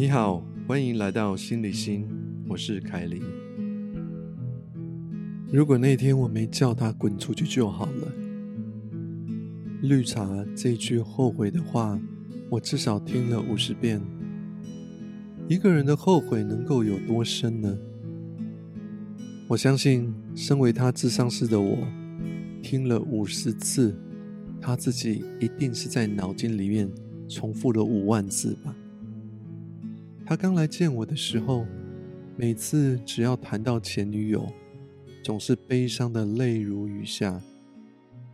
你好，欢迎来到心理心，我是凯琳。如果那天我没叫他滚出去就好了。绿茶这句后悔的话，我至少听了五十遍。一个人的后悔能够有多深呢？我相信，身为他智商师的我，听了五十次，他自己一定是在脑筋里面重复了五万次吧。他刚来见我的时候，每次只要谈到前女友，总是悲伤的泪如雨下，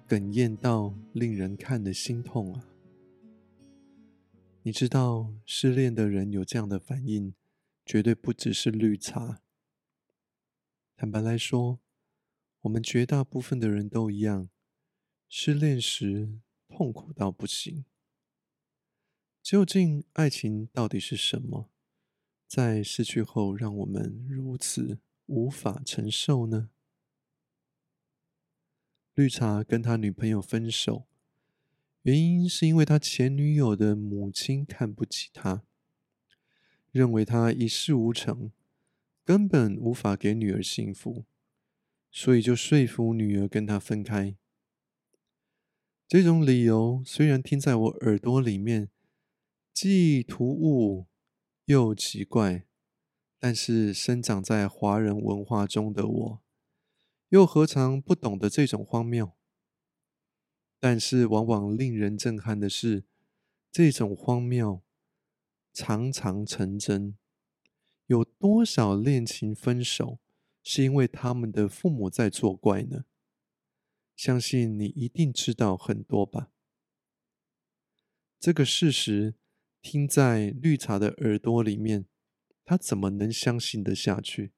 哽咽到令人看得心痛啊！你知道，失恋的人有这样的反应，绝对不只是绿茶。坦白来说，我们绝大部分的人都一样，失恋时痛苦到不行。究竟爱情到底是什么？在失去后，让我们如此无法承受呢？绿茶跟他女朋友分手，原因是因为他前女友的母亲看不起他，认为他一事无成，根本无法给女儿幸福，所以就说服女儿跟他分开。这种理由虽然听在我耳朵里面既突兀。又奇怪，但是生长在华人文化中的我，又何尝不懂得这种荒谬？但是往往令人震撼的是，这种荒谬常常成真。有多少恋情分手是因为他们的父母在作怪呢？相信你一定知道很多吧。这个事实。听在绿茶的耳朵里面，他怎么能相信得下去？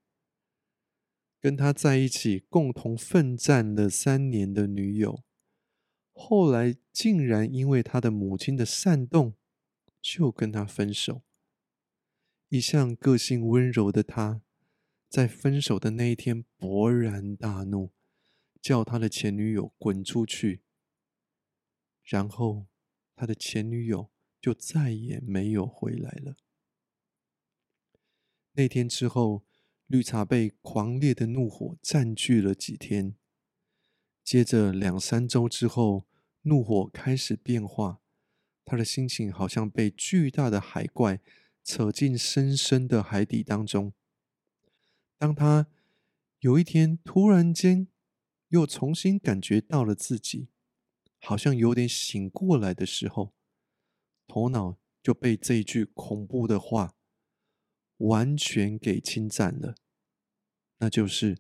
跟他在一起共同奋战了三年的女友，后来竟然因为他的母亲的煽动，就跟他分手。一向个性温柔的他，在分手的那一天勃然大怒，叫他的前女友滚出去。然后他的前女友。就再也没有回来了。那天之后，绿茶被狂烈的怒火占据了几天。接着两三周之后，怒火开始变化，他的心情好像被巨大的海怪扯进深深的海底当中。当他有一天突然间又重新感觉到了自己，好像有点醒过来的时候。头脑就被这一句恐怖的话完全给侵占了，那就是：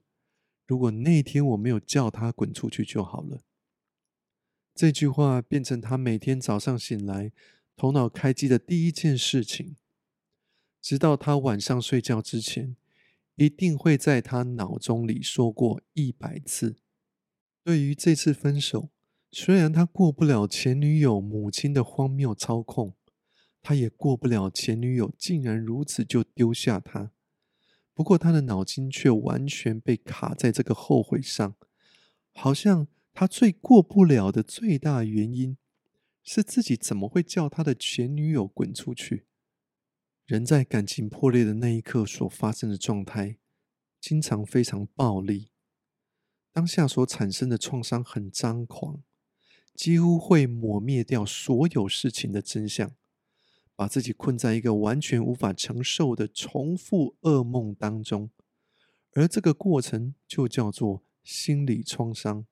如果那天我没有叫他滚出去就好了。这句话变成他每天早上醒来头脑开机的第一件事情，直到他晚上睡觉之前，一定会在他脑中里说过一百次。对于这次分手。虽然他过不了前女友母亲的荒谬操控，他也过不了前女友竟然如此就丢下他。不过他的脑筋却完全被卡在这个后悔上，好像他最过不了的最大原因是自己怎么会叫他的前女友滚出去。人在感情破裂的那一刻所发生的状态，经常非常暴力，当下所产生的创伤很张狂。几乎会抹灭掉所有事情的真相，把自己困在一个完全无法承受的重复噩梦当中，而这个过程就叫做心理创伤。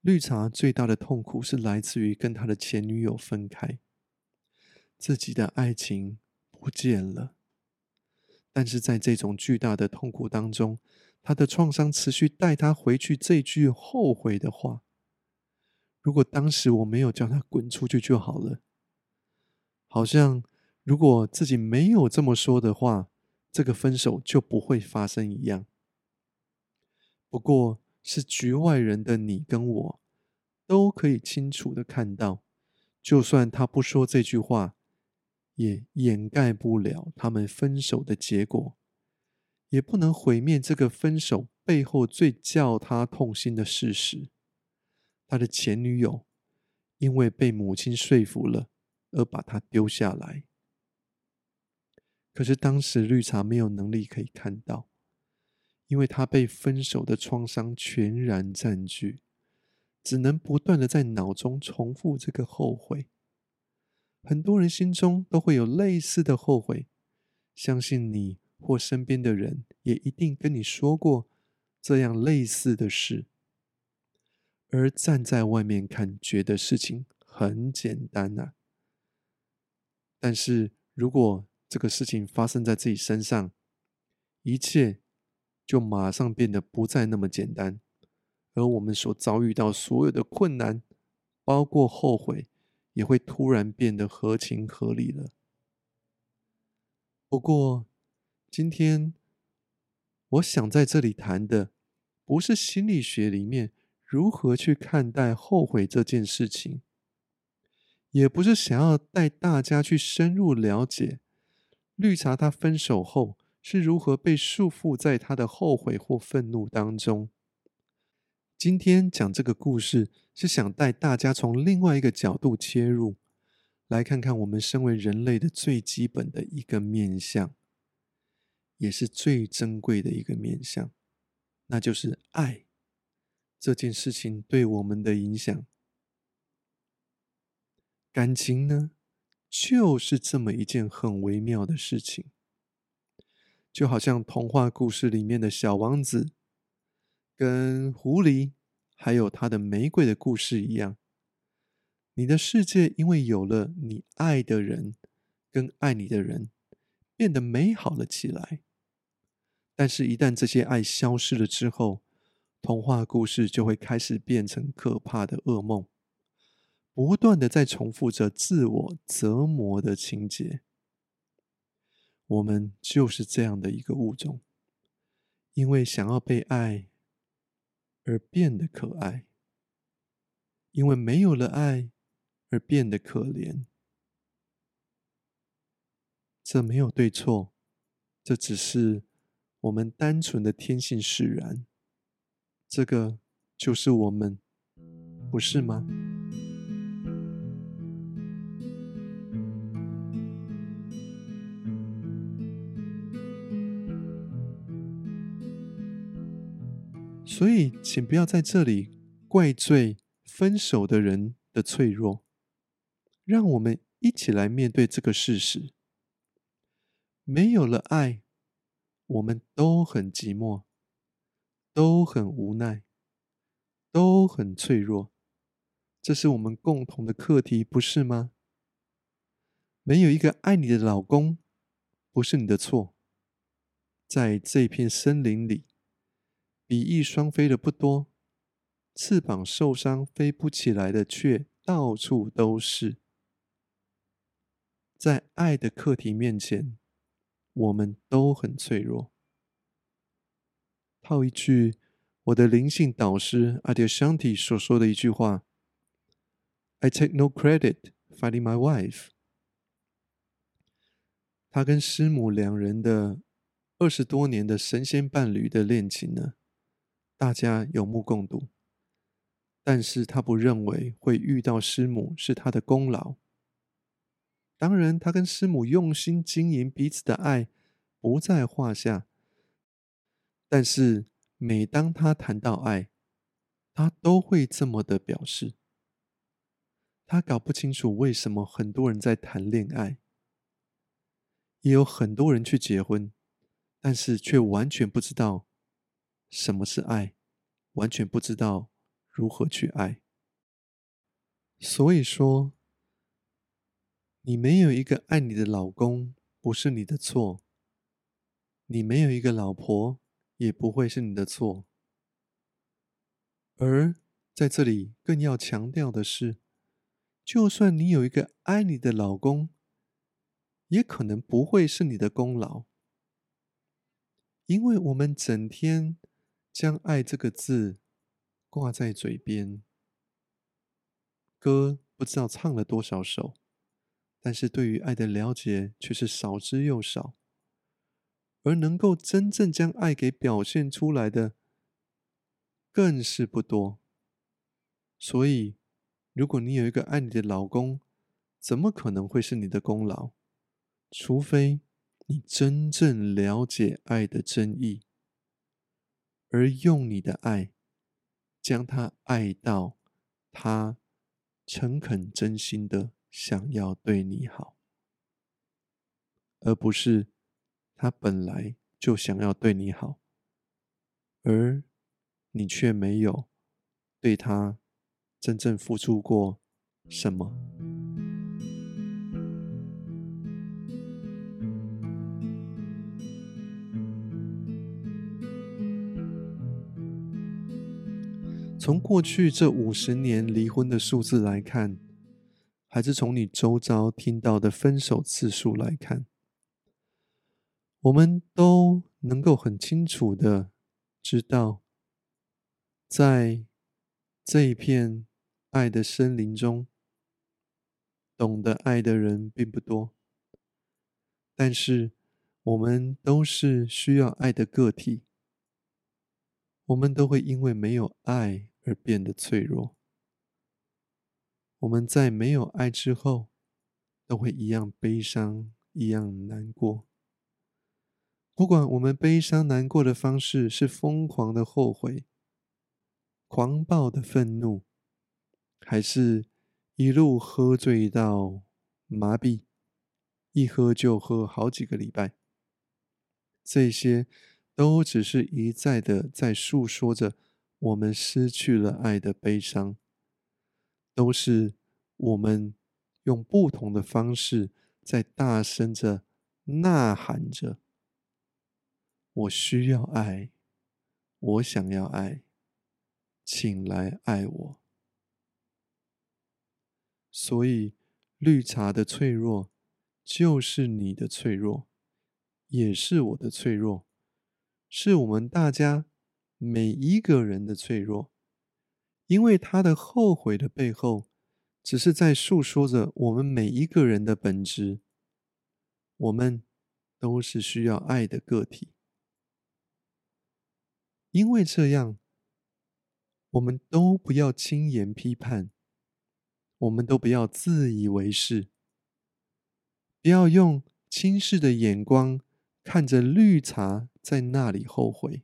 绿茶最大的痛苦是来自于跟他的前女友分开，自己的爱情不见了。但是在这种巨大的痛苦当中，他的创伤持续带他回去这句后悔的话。如果当时我没有叫他滚出去就好了，好像如果自己没有这么说的话，这个分手就不会发生一样。不过，是局外人的你跟我都可以清楚的看到，就算他不说这句话，也掩盖不了他们分手的结果，也不能毁灭这个分手背后最叫他痛心的事实。他的前女友因为被母亲说服了，而把他丢下来。可是当时绿茶没有能力可以看到，因为他被分手的创伤全然占据，只能不断的在脑中重复这个后悔。很多人心中都会有类似的后悔，相信你或身边的人也一定跟你说过这样类似的事。而站在外面看，觉得事情很简单呐。但是如果这个事情发生在自己身上，一切就马上变得不再那么简单，而我们所遭遇到所有的困难，包括后悔，也会突然变得合情合理了。不过，今天我想在这里谈的，不是心理学里面。如何去看待后悔这件事情，也不是想要带大家去深入了解绿茶他分手后是如何被束缚在他的后悔或愤怒当中。今天讲这个故事，是想带大家从另外一个角度切入，来看看我们身为人类的最基本的一个面相，也是最珍贵的一个面相，那就是爱。这件事情对我们的影响，感情呢，就是这么一件很微妙的事情，就好像童话故事里面的小王子，跟狐狸，还有他的玫瑰的故事一样。你的世界因为有了你爱的人跟爱你的人，变得美好了起来。但是，一旦这些爱消失了之后，童话故事就会开始变成可怕的噩梦，不断的在重复着自我折磨的情节。我们就是这样的一个物种，因为想要被爱而变得可爱，因为没有了爱而变得可怜。这没有对错，这只是我们单纯的天性使然。这个就是我们，不是吗？所以，请不要在这里怪罪分手的人的脆弱。让我们一起来面对这个事实：没有了爱，我们都很寂寞。都很无奈，都很脆弱，这是我们共同的课题，不是吗？没有一个爱你的老公，不是你的错。在这片森林里，比翼双飞的不多，翅膀受伤飞不起来的却到处都是。在爱的课题面前，我们都很脆弱。套一句我的灵性导师阿迪香提所说的一句话：“I take no credit finding my wife。”他跟师母两人的二十多年的神仙伴侣的恋情呢，大家有目共睹。但是他不认为会遇到师母是他的功劳。当然，他跟师母用心经营彼此的爱不在话下。但是，每当他谈到爱，他都会这么的表示。他搞不清楚为什么很多人在谈恋爱，也有很多人去结婚，但是却完全不知道什么是爱，完全不知道如何去爱。所以说，你没有一个爱你的老公，不是你的错；你没有一个老婆。也不会是你的错。而在这里更要强调的是，就算你有一个爱你的老公，也可能不会是你的功劳，因为我们整天将“爱”这个字挂在嘴边，歌不知道唱了多少首，但是对于爱的了解却是少之又少。而能够真正将爱给表现出来的，更是不多。所以，如果你有一个爱你的老公，怎么可能会是你的功劳？除非你真正了解爱的真意，而用你的爱将他爱到他诚恳真心的想要对你好，而不是他本来就想要对你好，而你却没有对他真正付出过什么。从过去这五十年离婚的数字来看，还是从你周遭听到的分手次数来看，我们都能够很清楚的知道，在这一片爱的森林中，懂得爱的人并不多，但是我们都是需要爱的个体，我们都会因为没有爱。而变得脆弱。我们在没有爱之后，都会一样悲伤，一样难过。不管我们悲伤难过的方式是疯狂的后悔、狂暴的愤怒，还是一路喝醉到麻痹，一喝就喝好几个礼拜，这些都只是一再的在诉说着。我们失去了爱的悲伤，都是我们用不同的方式在大声着呐喊着：“我需要爱，我想要爱，请来爱我。”所以，绿茶的脆弱就是你的脆弱，也是我的脆弱，是我们大家。每一个人的脆弱，因为他的后悔的背后，只是在诉说着我们每一个人的本质。我们都是需要爱的个体，因为这样，我们都不要轻言批判，我们都不要自以为是，不要用轻视的眼光看着绿茶在那里后悔。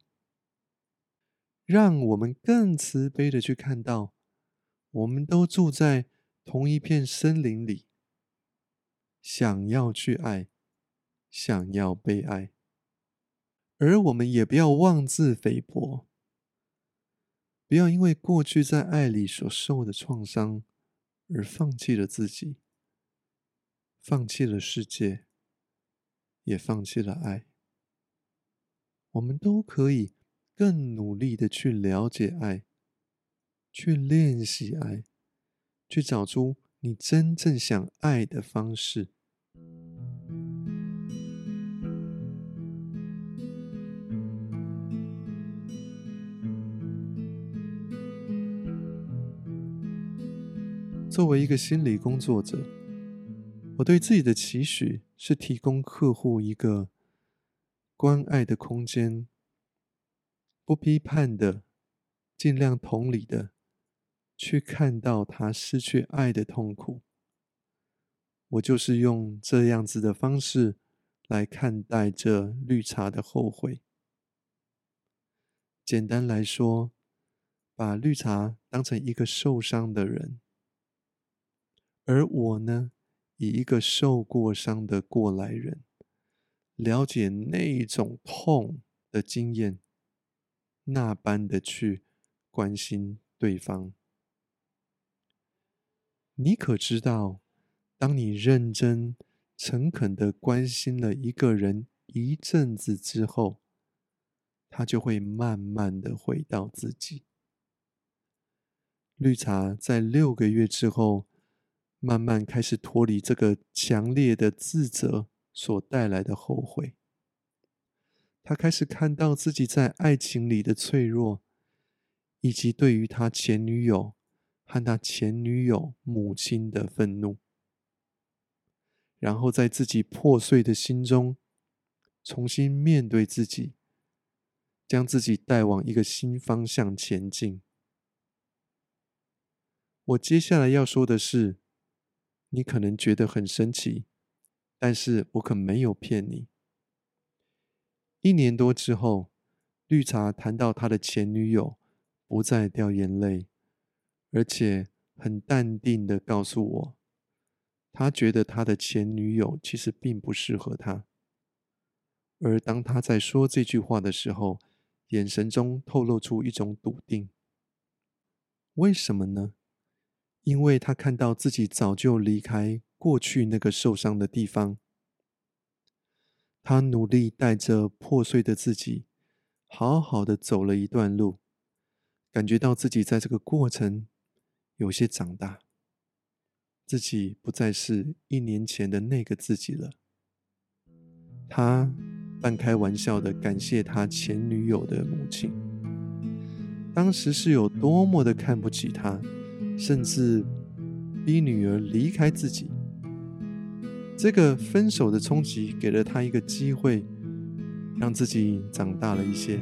让我们更慈悲的去看到，我们都住在同一片森林里，想要去爱，想要被爱，而我们也不要妄自菲薄，不要因为过去在爱里所受的创伤而放弃了自己，放弃了世界，也放弃了爱。我们都可以。更努力的去了解爱，去练习爱，去找出你真正想爱的方式。作为一个心理工作者，我对自己的期许是提供客户一个关爱的空间。不批判的，尽量同理的，去看到他失去爱的痛苦。我就是用这样子的方式来看待这绿茶的后悔。简单来说，把绿茶当成一个受伤的人，而我呢，以一个受过伤的过来人，了解那种痛的经验。那般的去关心对方，你可知道，当你认真、诚恳的关心了一个人一阵子之后，他就会慢慢的回到自己。绿茶在六个月之后，慢慢开始脱离这个强烈的自责所带来的后悔。他开始看到自己在爱情里的脆弱，以及对于他前女友和他前女友母亲的愤怒，然后在自己破碎的心中重新面对自己，将自己带往一个新方向前进。我接下来要说的是，你可能觉得很神奇，但是我可没有骗你。一年多之后，绿茶谈到他的前女友，不再掉眼泪，而且很淡定的告诉我，他觉得他的前女友其实并不适合他。而当他在说这句话的时候，眼神中透露出一种笃定。为什么呢？因为他看到自己早就离开过去那个受伤的地方，他努力带着破碎的自己，好好的走了一段路，感觉到自己在这个过程有些长大，自己不再是一年前的那个自己了。他。半开玩笑的感谢他前女友的母亲，当时是有多么的看不起他，甚至逼女儿离开自己。这个分手的冲击给了他一个机会，让自己长大了一些。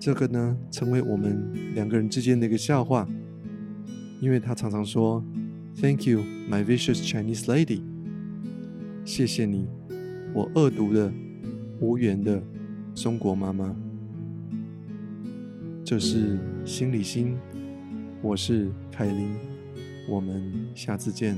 这个呢，成为我们两个人之间的一个笑话，因为他常常说：“Thank you, my vicious Chinese lady。”谢谢你。我恶毒的、无缘的中国妈妈，这是心理心，我是凯琳，我们下次见。